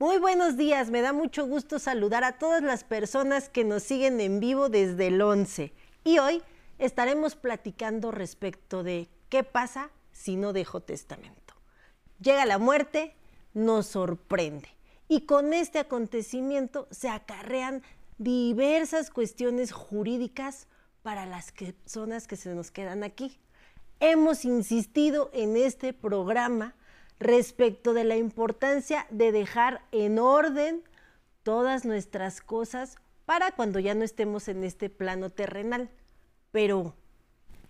Muy buenos días, me da mucho gusto saludar a todas las personas que nos siguen en vivo desde el 11. Y hoy estaremos platicando respecto de qué pasa si no dejo testamento. Llega la muerte, nos sorprende. Y con este acontecimiento se acarrean diversas cuestiones jurídicas para las personas que se nos quedan aquí. Hemos insistido en este programa respecto de la importancia de dejar en orden todas nuestras cosas para cuando ya no estemos en este plano terrenal. Pero,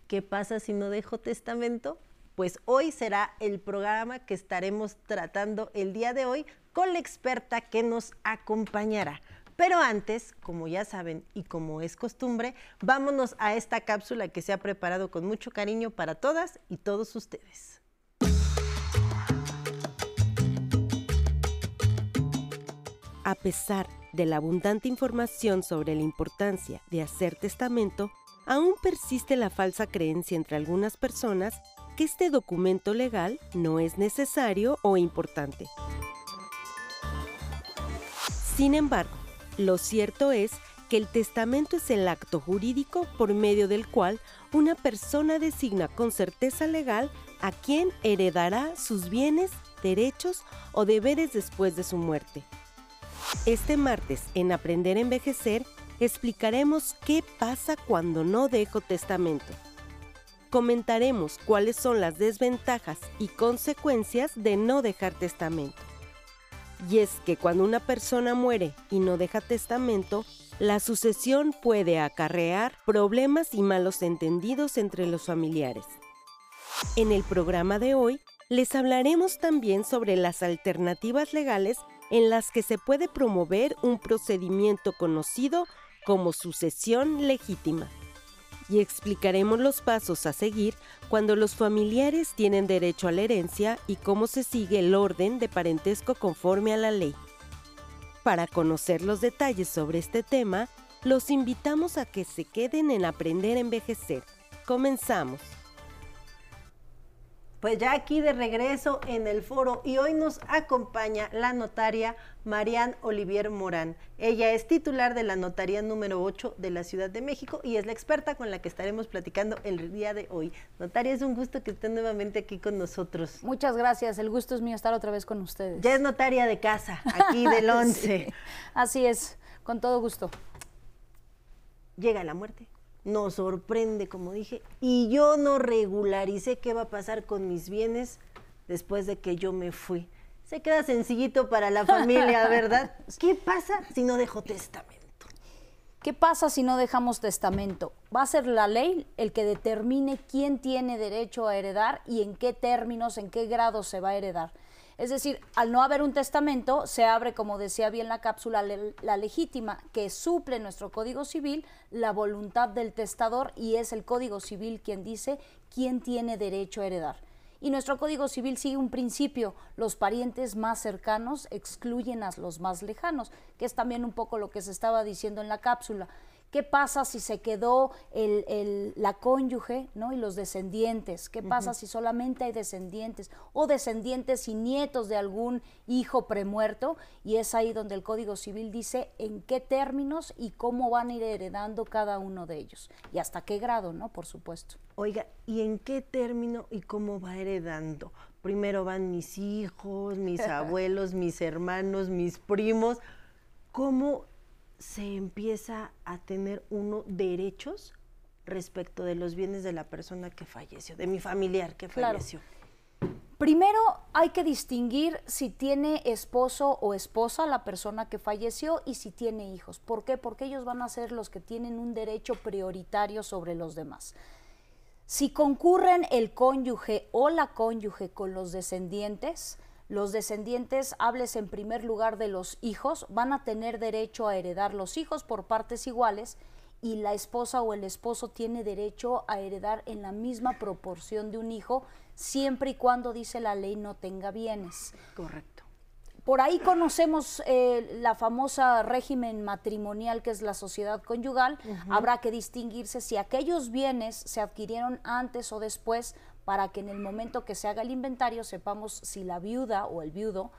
¿qué pasa si no dejo testamento? Pues hoy será el programa que estaremos tratando el día de hoy con la experta que nos acompañará. Pero antes, como ya saben y como es costumbre, vámonos a esta cápsula que se ha preparado con mucho cariño para todas y todos ustedes. A pesar de la abundante información sobre la importancia de hacer testamento, aún persiste la falsa creencia entre algunas personas que este documento legal no es necesario o importante. Sin embargo, lo cierto es que el testamento es el acto jurídico por medio del cual una persona designa con certeza legal a quien heredará sus bienes, derechos o deberes después de su muerte. Este martes, en Aprender a Envejecer, explicaremos qué pasa cuando no dejo testamento. Comentaremos cuáles son las desventajas y consecuencias de no dejar testamento. Y es que cuando una persona muere y no deja testamento, la sucesión puede acarrear problemas y malos entendidos entre los familiares. En el programa de hoy les hablaremos también sobre las alternativas legales en las que se puede promover un procedimiento conocido como sucesión legítima. Y explicaremos los pasos a seguir cuando los familiares tienen derecho a la herencia y cómo se sigue el orden de parentesco conforme a la ley. Para conocer los detalles sobre este tema, los invitamos a que se queden en Aprender a Envejecer. Comenzamos. Pues ya aquí de regreso en el foro y hoy nos acompaña la notaria Marian Olivier Morán. Ella es titular de la notaría número 8 de la Ciudad de México y es la experta con la que estaremos platicando el día de hoy. Notaria, es un gusto que esté nuevamente aquí con nosotros. Muchas gracias, el gusto es mío estar otra vez con ustedes. Ya es notaria de casa, aquí del 11. Así es, con todo gusto. Llega la muerte nos sorprende, como dije, y yo no regularicé qué va a pasar con mis bienes después de que yo me fui. Se queda sencillito para la familia, ¿verdad? ¿Qué pasa si no dejo testamento? ¿Qué pasa si no dejamos testamento? Va a ser la ley el que determine quién tiene derecho a heredar y en qué términos, en qué grado se va a heredar. Es decir, al no haber un testamento, se abre, como decía bien la cápsula, la legítima, que suple nuestro Código Civil la voluntad del testador y es el Código Civil quien dice quién tiene derecho a heredar. Y nuestro Código Civil sigue un principio, los parientes más cercanos excluyen a los más lejanos, que es también un poco lo que se estaba diciendo en la cápsula. ¿Qué pasa si se quedó el, la cónyuge ¿no? y los descendientes? ¿Qué pasa si solamente hay descendientes o descendientes y nietos de algún hijo premuerto? Y es ahí donde el Código Civil dice en qué términos y cómo van a ir heredando cada uno de ellos. Y hasta qué grado, ¿no? Por supuesto. Oiga, ¿y en qué término y cómo va heredando? Primero van mis hijos, mis abuelos, mis hermanos, mis primos. ¿Cómo se empieza a tener uno derechos respecto de los bienes de la persona que falleció, de mi familiar que falleció. Primero hay que distinguir si tiene esposo o esposa la persona que falleció y si tiene hijos. ¿Por qué? Porque ellos van a ser los que tienen un derecho prioritario sobre los demás. Si concurren el cónyuge o la cónyuge con los descendientes, los descendientes, hables en primer lugar de los hijos, van a tener derecho a heredar los hijos por partes iguales y la esposa o el esposo tiene derecho a heredar en la misma proporción de un hijo, siempre y cuando, dice la ley, no tenga bienes. Correcto. Por ahí conocemos eh, la famosa régimen matrimonial que es la sociedad conyugal. Habrá que distinguirse si aquellos bienes se adquirieron antes o después para que en el momento que se haga el inventario sepamos si la viuda o el viudo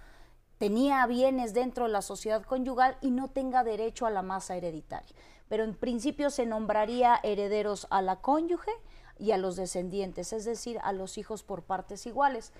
tenía bienes dentro de la sociedad conyugal y no tenga derecho a la masa hereditaria. Pero en principio se nombraría herederos a la cónyuge y a los descendientes, es decir, a los hijos por partes iguales.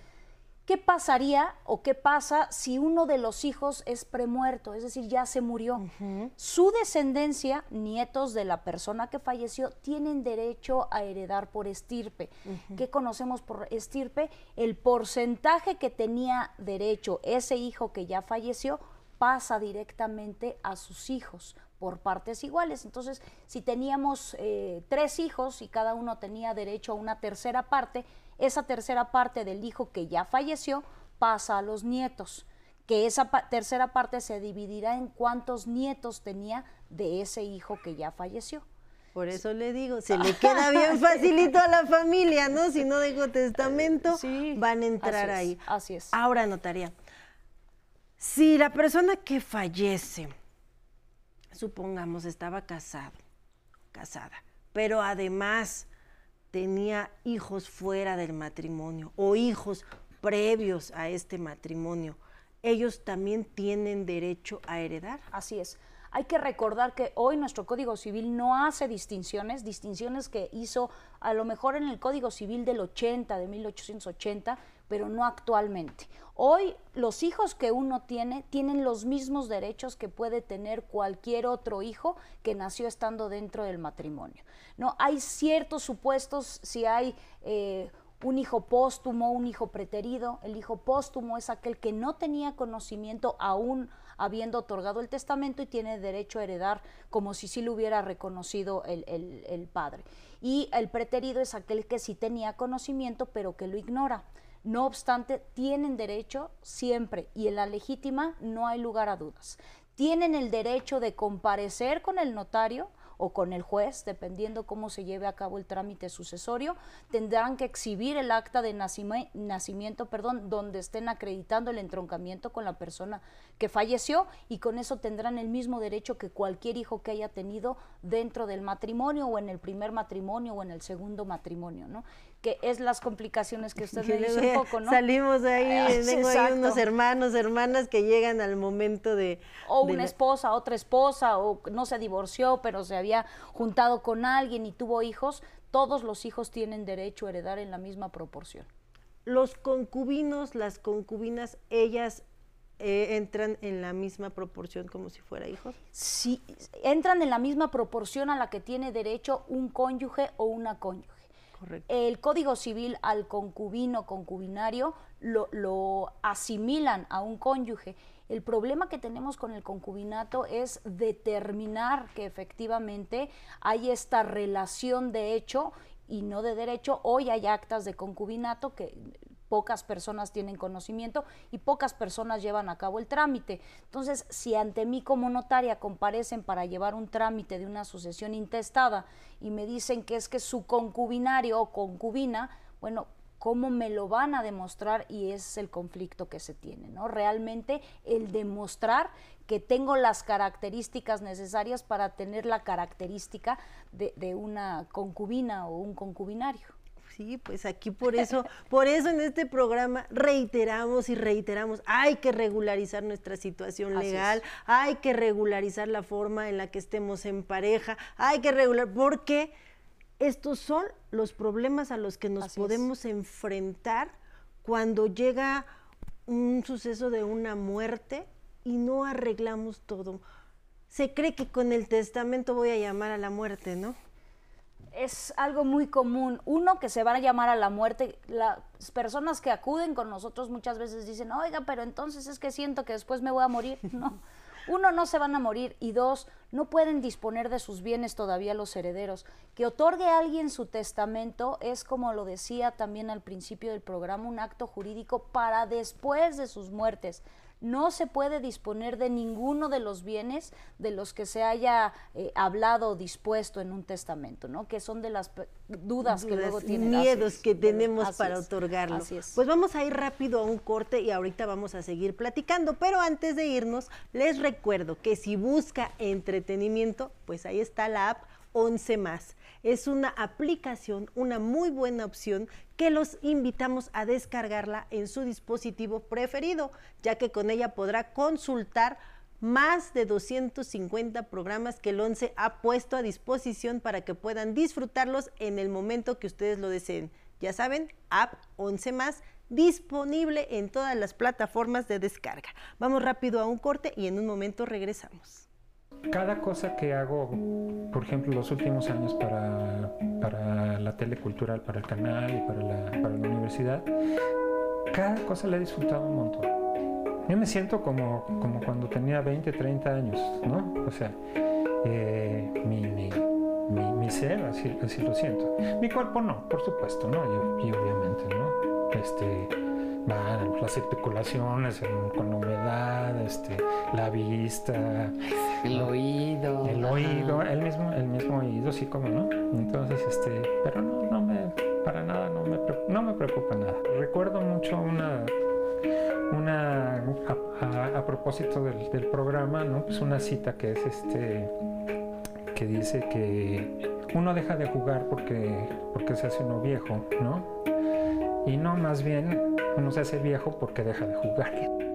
¿Qué pasaría o qué pasa si uno de los hijos es premuerto, es decir, ya se murió? Su descendencia, nietos de la persona que falleció, tienen derecho a heredar por estirpe. ¿Qué conocemos por estirpe? El porcentaje que tenía derecho ese hijo que ya falleció pasa directamente a sus hijos por partes iguales. Entonces, si teníamos eh, tres hijos y cada uno tenía derecho a una tercera parte, esa tercera parte del hijo que ya falleció pasa a los nietos, que esa tercera parte se dividirá en cuántos nietos tenía de ese hijo que ya falleció. Por eso le digo, se le queda bien facilito a la familia, ¿no? Si no dejo testamento, van a entrar ahí. así es. Ahora notaría, si la persona que fallece, supongamos, estaba casado, casada, pero además tenía hijos fuera del matrimonio o hijos previos a este matrimonio, ellos también tienen derecho a heredar. Así es. Hay que recordar que hoy nuestro Código Civil no hace distinciones, distinciones que hizo a lo mejor en el Código Civil del 80, de 1880, pero no actualmente. Hoy los hijos que uno tiene tienen los mismos derechos que puede tener cualquier otro hijo que nació estando dentro del matrimonio. No hay ciertos supuestos si hay eh, un hijo póstumo, un hijo preterido. El hijo póstumo es aquel que no tenía conocimiento aún habiendo otorgado el testamento y tiene derecho a heredar como si sí lo hubiera reconocido el, el padre. Y el preterido es aquel que sí tenía conocimiento pero que lo ignora. No obstante, tienen derecho siempre y en la legítima no hay lugar a dudas. Tienen el derecho de comparecer con el notario o con el juez, dependiendo cómo se lleve a cabo el trámite sucesorio, tendrán que exhibir el acta de nacimiento, perdón, donde estén acreditando el entroncamiento con la persona que falleció y con eso tendrán el mismo derecho que cualquier hijo que haya tenido dentro del matrimonio o en el primer matrimonio o en el segundo matrimonio, ¿no? Que es las complicaciones que usted me dice un poco, ¿no? Salimos de ahí, ah, tengo ahí unos hermanos, hermanas que llegan al momento de... O una esposa, otra esposa, o no se divorció, pero se había juntado con alguien y tuvo hijos, todos los hijos tienen derecho a heredar en la misma proporción. Los concubinos, las concubinas, ellas eh, entran en la misma proporción como si fuera hijos? Sí, entran en la misma proporción a la que tiene derecho un cónyuge o una cónyuge. El Código Civil al concubino, concubinario, lo, asimilan a un cónyuge. El problema que tenemos con el concubinato es determinar que efectivamente hay esta relación de hecho y no de derecho. Hoy hay actas de concubinato que pocas personas tienen conocimiento y pocas personas llevan a cabo el trámite. Entonces, si ante mí como notaria comparecen para llevar un trámite de una sucesión intestada y me dicen que es que su concubinario o concubina, bueno, ¿cómo me lo van a demostrar? Y es el conflicto que se tiene, ¿no? Realmente el demostrar que tengo las características necesarias para tener la característica de una concubina o un concubinario. Sí, pues aquí por eso, por eso en este programa reiteramos y reiteramos, hay que regularizar nuestra situación legal, hay que regularizar la forma en la que estemos en pareja, hay que regular, porque estos son los problemas a los que nos podemos enfrentar cuando llega un suceso de una muerte y no arreglamos todo. Se cree que con el testamento voy a llamar a la muerte, ¿no? Es algo muy común. Uno, que se van a llamar a la muerte. Las personas que acuden con nosotros muchas veces dicen, oiga, pero entonces es que siento que después me voy a morir. No. Uno, no se van a morir. Y dos, no pueden disponer de sus bienes todavía los herederos. Que otorgue a alguien su testamento es, como lo decía también al principio del programa, un acto jurídico para después de sus muertes no se puede disponer de ninguno de los bienes de los que se haya eh, hablado o dispuesto en un testamento, ¿no? Que son de las dudas, que luego tienen. Miedos que tenemos para otorgarlo. Pues vamos a ir rápido a un corte y ahorita vamos a seguir platicando, pero antes de irnos, les recuerdo que si busca entretenimiento, pues ahí está la app 11 más. Es una aplicación, una muy buena opción que los invitamos a descargarla en su dispositivo preferido, ya que con ella podrá consultar más de 250 programas que el 11 ha puesto a disposición para que puedan disfrutarlos en el momento que ustedes lo deseen. Ya saben, app 11 más disponible en todas las plataformas de descarga. Vamos rápido a un corte y en un momento regresamos. Cada cosa que hago, por ejemplo, los últimos años para, para la telecultural, para el canal y para la, para la universidad, cada cosa la he disfrutado un montón. Yo me siento como, como cuando tenía 20, 30 años, ¿no? O sea, eh, mi, mi, mi, ser, así, así, lo siento. Mi cuerpo no, por supuesto, ¿no? Y, obviamente, ¿no? Este, van las especulaciones con la humedad, este, la vista. El oído. El oído, el mismo, el mismo oído, sí, como no. Entonces, este, pero no, no me, para nada, no me, no me preocupa nada. Recuerdo mucho una una a, propósito del, del, programa, ¿no? Pues una cita que es este que dice que uno deja de jugar porque, porque se hace uno viejo, ¿no? Y no, más bien uno se hace viejo porque deja de jugar.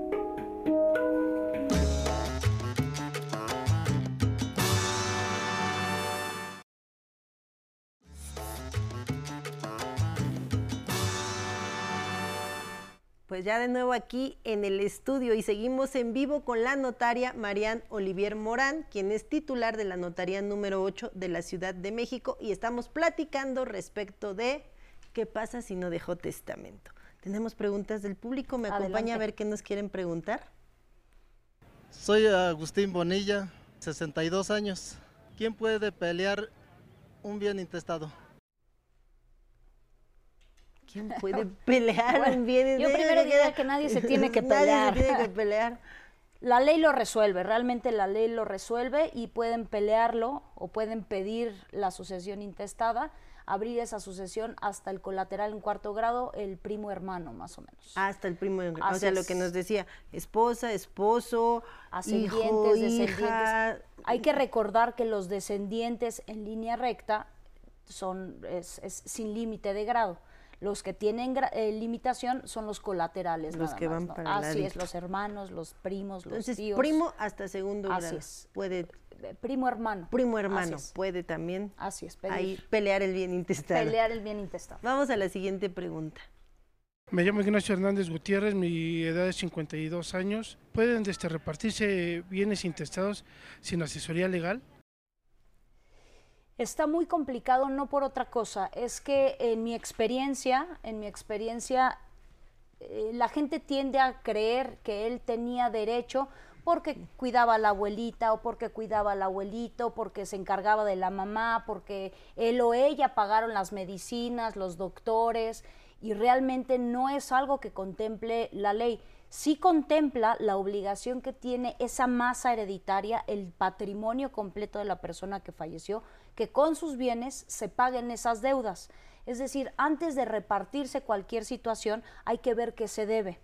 Pues ya de nuevo aquí en el estudio y seguimos en vivo con la notaria Marian Olivier Morán, quien es titular de la notaría número 8 de la Ciudad de México y estamos platicando respecto de qué pasa si no dejó testamento. Tenemos preguntas del público, me acompaña a ver qué nos quieren preguntar. Soy Agustín Bonilla, 62 años. ¿Quién puede pelear un bien intestado? ¿Quién puede pelear un bien Yo primero diría que nadie se tiene que pelear. tiene que pelear. La ley lo resuelve, realmente la ley lo resuelve y pueden pelearlo o pueden pedir la sucesión intestada, abrir esa sucesión hasta el colateral en cuarto grado, el primo hermano más o menos. Hasta el primo hermano, o sea, lo que nos decía, esposa, esposo, ascendientes, hijo, descendientes. Hay que recordar que los descendientes en línea recta son es sin límite de grado. Los que tienen eh, limitación son los colaterales. Los que van para Así es, los hermanos, los primos, los Entonces, tíos. primo hasta segundo Así grado. Es. Puede primo hermano. Primo hermano puede también Así es, ahí pelear el bien intestado. Pelear el bien intestado. Vamos a la siguiente pregunta. Me llamo Ignacio Hernández Gutiérrez, mi edad es 52 años. ¿Pueden este, repartirse bienes intestados sin asesoría legal? Está muy complicado, no por otra cosa, es que en mi experiencia, en mi experiencia, eh, la gente tiende a creer que él tenía derecho porque cuidaba a la abuelita o porque cuidaba al abuelito, porque se encargaba de la mamá, porque él o ella pagaron las medicinas, los doctores, y realmente no es algo que contemple la ley sí contempla la obligación que tiene esa masa hereditaria, el patrimonio completo de la persona que falleció, que con sus bienes se paguen esas deudas. Es decir, antes de repartirse cualquier situación, hay que ver qué se debe.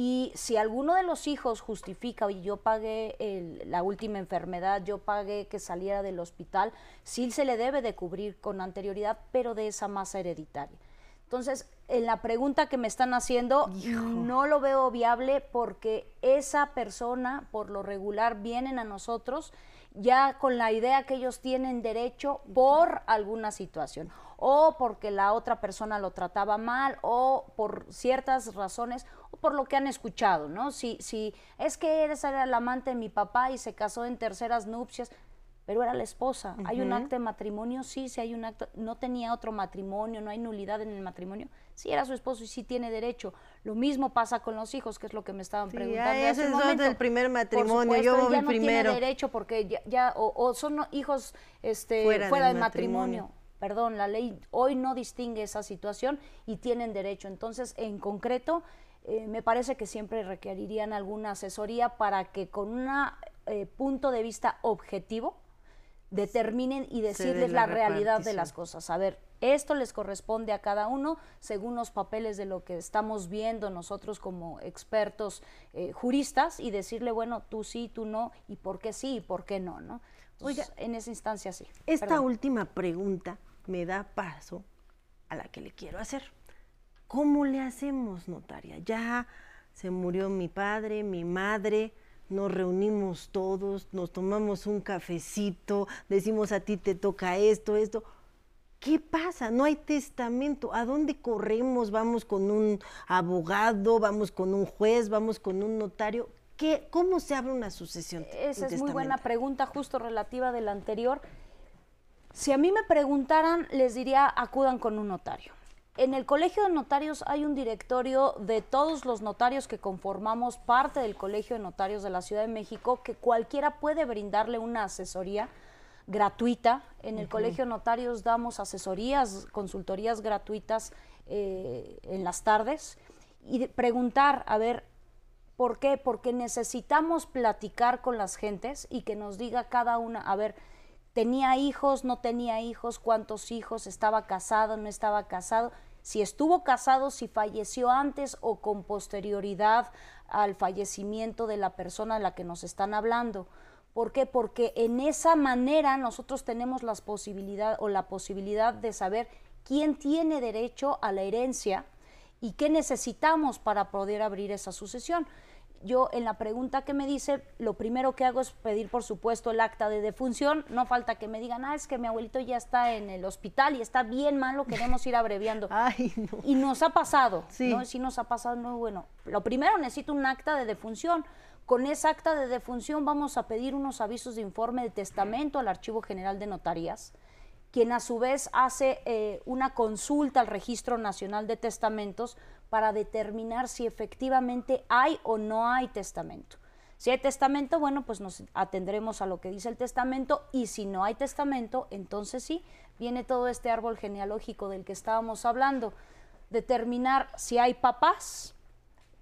Y si alguno de los hijos justifica, oye, yo pagué la última enfermedad, yo pagué que saliera del hospital, sí se le debe de cubrir con anterioridad, pero de esa masa hereditaria. Entonces, en la pregunta que me están haciendo, no lo veo viable porque esa persona, por lo regular, vienen a nosotros ya con la idea que ellos tienen derecho por alguna situación, o porque la otra persona lo trataba mal, o por ciertas razones, o por lo que han escuchado, ¿no? Si, si es que eres el amante de mi papá y se casó en terceras nupcias, pero era la esposa. ¿Hay un acto de matrimonio? Sí, sí hay un acto. No tenía otro matrimonio, no hay nulidad en el matrimonio. Sí era su esposo y sí tiene derecho. Lo mismo pasa con los hijos, que es lo que me estaban preguntando. Ya, ese es del primer matrimonio, yo ya no tiene derecho porque ya, o, son hijos este, fuera, del, matrimonio. Perdón, la ley hoy no distingue esa situación y tienen derecho. Entonces, en concreto, eh, me parece que siempre requerirían alguna asesoría para que con un eh, punto de vista objetivo, determinen y decirles la, realidad de las cosas. A ver, Esto les corresponde a cada uno según los papeles de lo que estamos viendo nosotros como expertos eh, juristas y decirle, bueno, tú sí, tú no, y por qué sí y por qué no, ¿no? Oiga, en esa instancia sí. Esta última pregunta me da paso a la que le quiero hacer. ¿Cómo le hacemos, notaria? Ya se murió mi padre, mi madre, nos reunimos todos, nos tomamos un cafecito, decimos a ti te toca esto, esto. ¿Qué pasa? No hay testamento. ¿A dónde corremos? ¿Vamos con un abogado? ¿Vamos con un juez? ¿Vamos con un notario? ¿Qué, ¿Cómo se abre una sucesión? Esa es muy buena pregunta, justo relativa de la anterior. Si a mí me preguntaran, les diría acudan con un notario. En el Colegio de Notarios hay un directorio de todos los notarios que conformamos parte del Colegio de Notarios de la Ciudad de México, que cualquiera puede brindarle una asesoría gratuita. En el Colegio de Notarios damos asesorías, consultorías gratuitas eh, en las tardes y preguntar, a ver, ¿por qué? Porque necesitamos platicar con las gentes y que nos diga cada una, a ver, tenía hijos, no tenía hijos, cuántos hijos, estaba casado, no estaba casado si estuvo casado, si falleció antes o con posterioridad al fallecimiento de la persona a la que nos están hablando. ¿Por qué? Porque en esa manera nosotros tenemos la posibilidad o la posibilidad de saber quién tiene derecho a la herencia y qué necesitamos para poder abrir esa sucesión yo en la pregunta que me dice, lo primero que hago es pedir, por supuesto, el acta de defunción. No falta que me digan, ah, es que mi abuelito ya está en el hospital y está bien malo, queremos ir abreviando. Y nos ha pasado, sí. ¿no? Sí nos ha pasado, no, bueno. Lo primero necesito un acta de defunción. Con esa acta de defunción vamos a pedir unos avisos de informe de testamento al Archivo General de Notarías, quien a su vez hace eh, una consulta al Registro Nacional de Testamentos para determinar si efectivamente hay o no hay testamento. Si hay testamento, bueno, pues nos atendremos a lo que dice el testamento y si no hay testamento, entonces sí, viene todo este árbol genealógico del que estábamos hablando. Determinar si hay papás,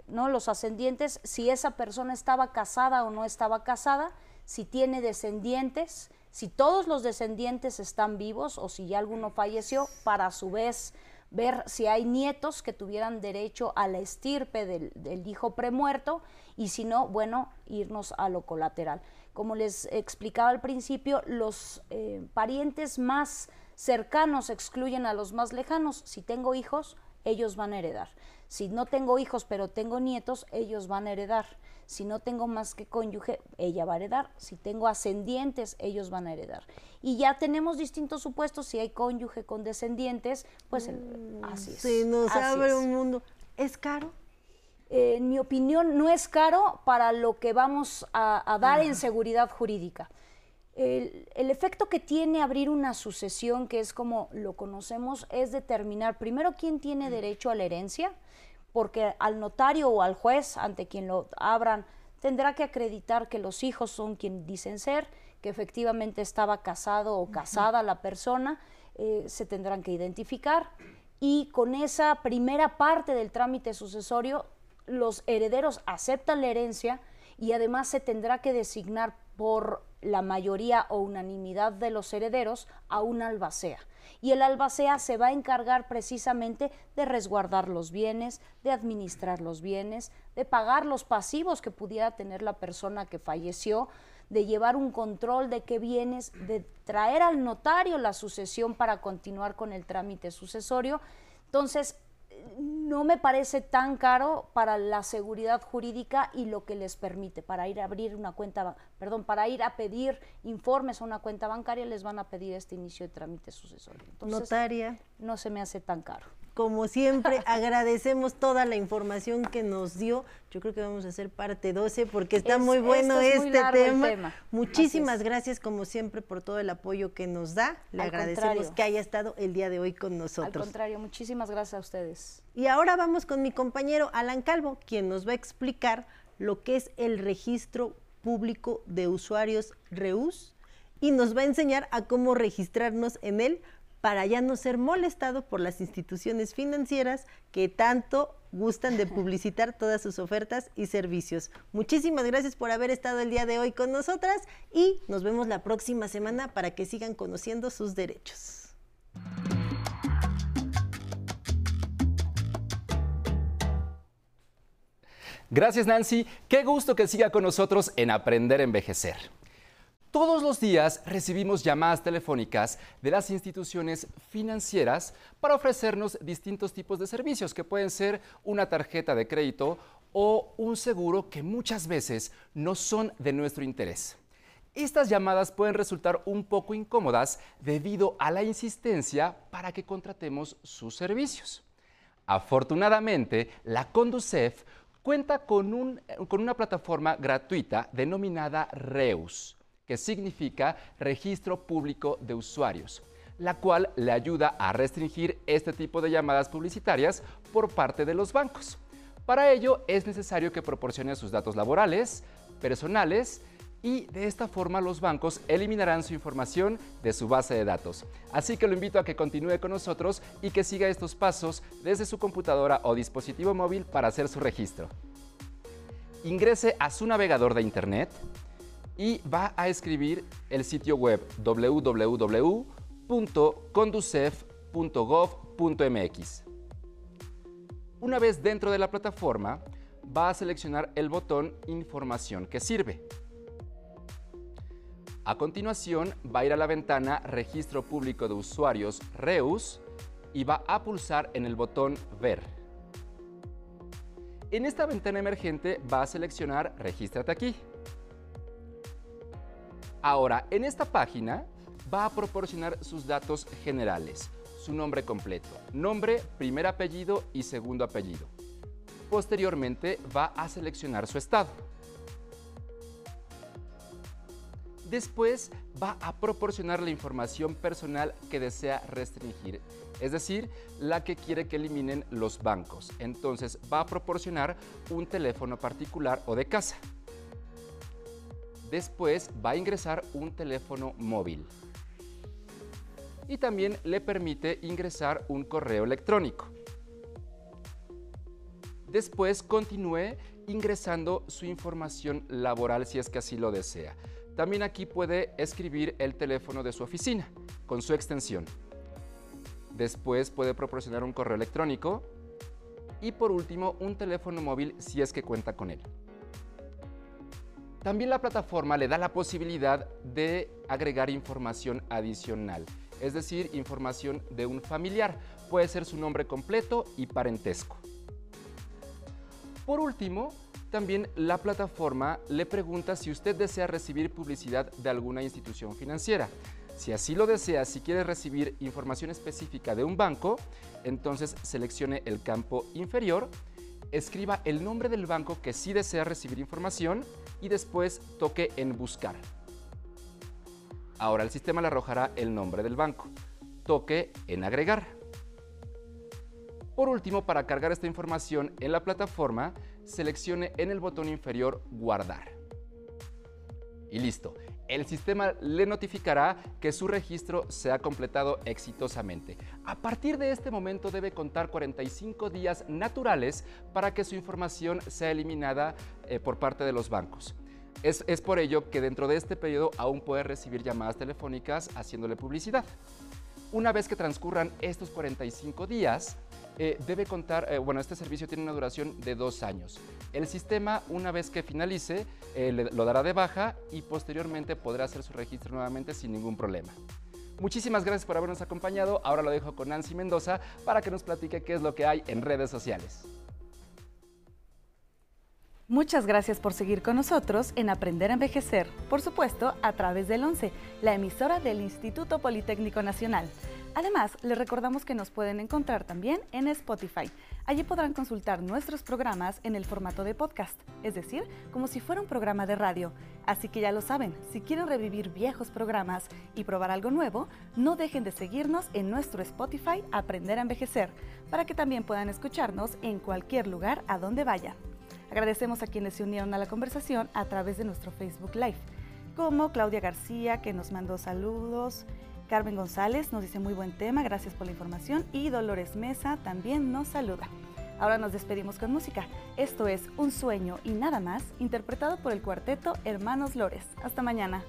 ¿no? Los ascendientes, si esa persona estaba casada o no estaba casada, si tiene descendientes, si todos los descendientes están vivos o si ya alguno falleció, para su vez ver si hay nietos que tuvieran derecho a la estirpe del, hijo premuerto y si no, bueno, irnos a lo colateral. Como les explicaba al principio, los eh, parientes más cercanos excluyen a los más lejanos. Si tengo hijos, ellos van a heredar. Si no tengo hijos pero tengo nietos, ellos van a heredar. Si no tengo más que cónyuge, ella va a heredar. Si tengo ascendientes, ellos van a heredar. Y ya tenemos distintos supuestos. Si hay cónyuge con descendientes, pues mm, así es. Se nos abre un mundo. ¿Es caro? en mi opinión, no es caro para lo que vamos a, dar en seguridad jurídica. El, efecto que tiene abrir una sucesión, que es como lo conocemos, es determinar primero quién tiene derecho a la herencia, porque al notario o al juez ante quien lo abran tendrá que acreditar que los hijos son quien dicen ser, que efectivamente estaba casado o casada la persona, eh, se tendrán que identificar. Y con esa primera parte del trámite sucesorio los herederos aceptan la herencia y además se tendrá que designar por la mayoría o unanimidad de los herederos a un albacea y el albacea se va a encargar precisamente de resguardar los bienes, de administrar los bienes, de pagar los pasivos que pudiera tener la persona que falleció, de llevar un control de qué bienes, de traer al notario la sucesión para continuar con el trámite sucesorio. Entonces, no me parece tan caro para la seguridad jurídica y lo que les permite para ir a abrir una cuenta, perdón, para ir a pedir informes a una cuenta bancaria les van a pedir este inicio de trámite sucesorio. Notaria. No se me hace tan caro. Como siempre, agradecemos toda la información que nos dio. Yo creo que vamos a hacer parte 12 porque está muy bueno este tema. Muchísimas gracias, como siempre, por todo el apoyo que nos da. Le agradecemos que haya estado el día de hoy con nosotros. Al contrario, muchísimas gracias a ustedes. Y ahora vamos con mi compañero Alan Calvo, quien nos va a explicar lo que es el registro público de usuarios REUS y nos va a enseñar a cómo registrarnos en él para ya no ser molestado por las instituciones financieras que tanto gustan de publicitar todas sus ofertas y servicios. Muchísimas gracias por haber estado el día de hoy con nosotras y nos vemos la próxima semana para que sigan conociendo sus derechos. Gracias Nancy, qué gusto que siga con nosotros en Aprender a Envejecer. Todos los días recibimos llamadas telefónicas de las instituciones financieras para ofrecernos distintos tipos de servicios que pueden ser una tarjeta de crédito o un seguro que muchas veces no son de nuestro interés. Estas llamadas pueden resultar un poco incómodas debido a la insistencia para que contratemos sus servicios. Afortunadamente, la Conducef cuenta con, con una plataforma gratuita denominada Reus que significa Registro Público de Usuarios, la cual le ayuda a restringir este tipo de llamadas publicitarias por parte de los bancos. Para ello es necesario que proporcione sus datos laborales, personales, y de esta forma los bancos eliminarán su información de su base de datos. Así que lo invito a que continúe con nosotros y que siga estos pasos desde su computadora o dispositivo móvil para hacer su registro. Ingrese a su navegador de Internet, y va a escribir el sitio web www.conducef.gov.mx. Una vez dentro de la plataforma, va a seleccionar el botón Información que sirve. A continuación, va a ir a la ventana Registro Público de Usuarios REUS y va a pulsar en el botón Ver. En esta ventana emergente va a seleccionar Regístrate aquí. Ahora, en esta página va a proporcionar sus datos generales, su nombre completo, nombre, primer apellido y segundo apellido. Posteriormente va a seleccionar su estado. Después va a proporcionar la información personal que desea restringir, es decir, la que quiere que eliminen los bancos. Entonces va a proporcionar un teléfono particular o de casa. Después va a ingresar un teléfono móvil. Y también le permite ingresar un correo electrónico. Después continúe ingresando su información laboral si es que así lo desea. También aquí puede escribir el teléfono de su oficina con su extensión. Después puede proporcionar un correo electrónico y por último un teléfono móvil si es que cuenta con él. También la plataforma le da la posibilidad de agregar información adicional, es decir, información de un familiar. Puede ser su nombre completo y parentesco. Por último, también la plataforma le pregunta si usted desea recibir publicidad de alguna institución financiera. Si así lo desea, si quiere recibir información específica de un banco, entonces seleccione el campo inferior escriba el nombre del banco que sí desea recibir información y después toque en buscar. Ahora el sistema le arrojará el nombre del banco. Toque en agregar. Por último, para cargar esta información en la plataforma, seleccione en el botón inferior guardar. Y listo el sistema le notificará que su registro se ha completado exitosamente. A partir de este momento debe contar 45 días naturales para que su información sea eliminada eh, por parte de los bancos. Es, es por ello que dentro de este periodo aún puede recibir llamadas telefónicas haciéndole publicidad. Una vez que transcurran estos 45 días, eh, debe contar, eh, bueno, este servicio tiene una duración de dos años. El sistema, una vez que finalice, eh, lo dará de baja y posteriormente podrá hacer su registro nuevamente sin ningún problema. Muchísimas gracias por habernos acompañado. Ahora lo dejo con Nancy Mendoza para que nos platique qué es lo que hay en redes sociales. Muchas gracias por seguir con nosotros en Aprender a Envejecer, por supuesto a través del 11, la emisora del Instituto Politécnico Nacional. Además, les recordamos que nos pueden encontrar también en Spotify. Allí podrán consultar nuestros programas en el formato de podcast, es decir, como si fuera un programa de radio. Así que ya lo saben, si quieren revivir viejos programas y probar algo nuevo, no dejen de seguirnos en nuestro Spotify Aprender a Envejecer, para que también puedan escucharnos en cualquier lugar a donde vayan. Agradecemos a quienes se unieron a la conversación a través de nuestro Facebook Live, como Claudia García, que nos mandó saludos, Carmen González nos dice muy buen tema, gracias por la información. Y Dolores Mesa también nos saluda. Ahora nos despedimos con música. Esto es Un sueño y nada más, interpretado por el cuarteto Hermanos Lores. Hasta mañana.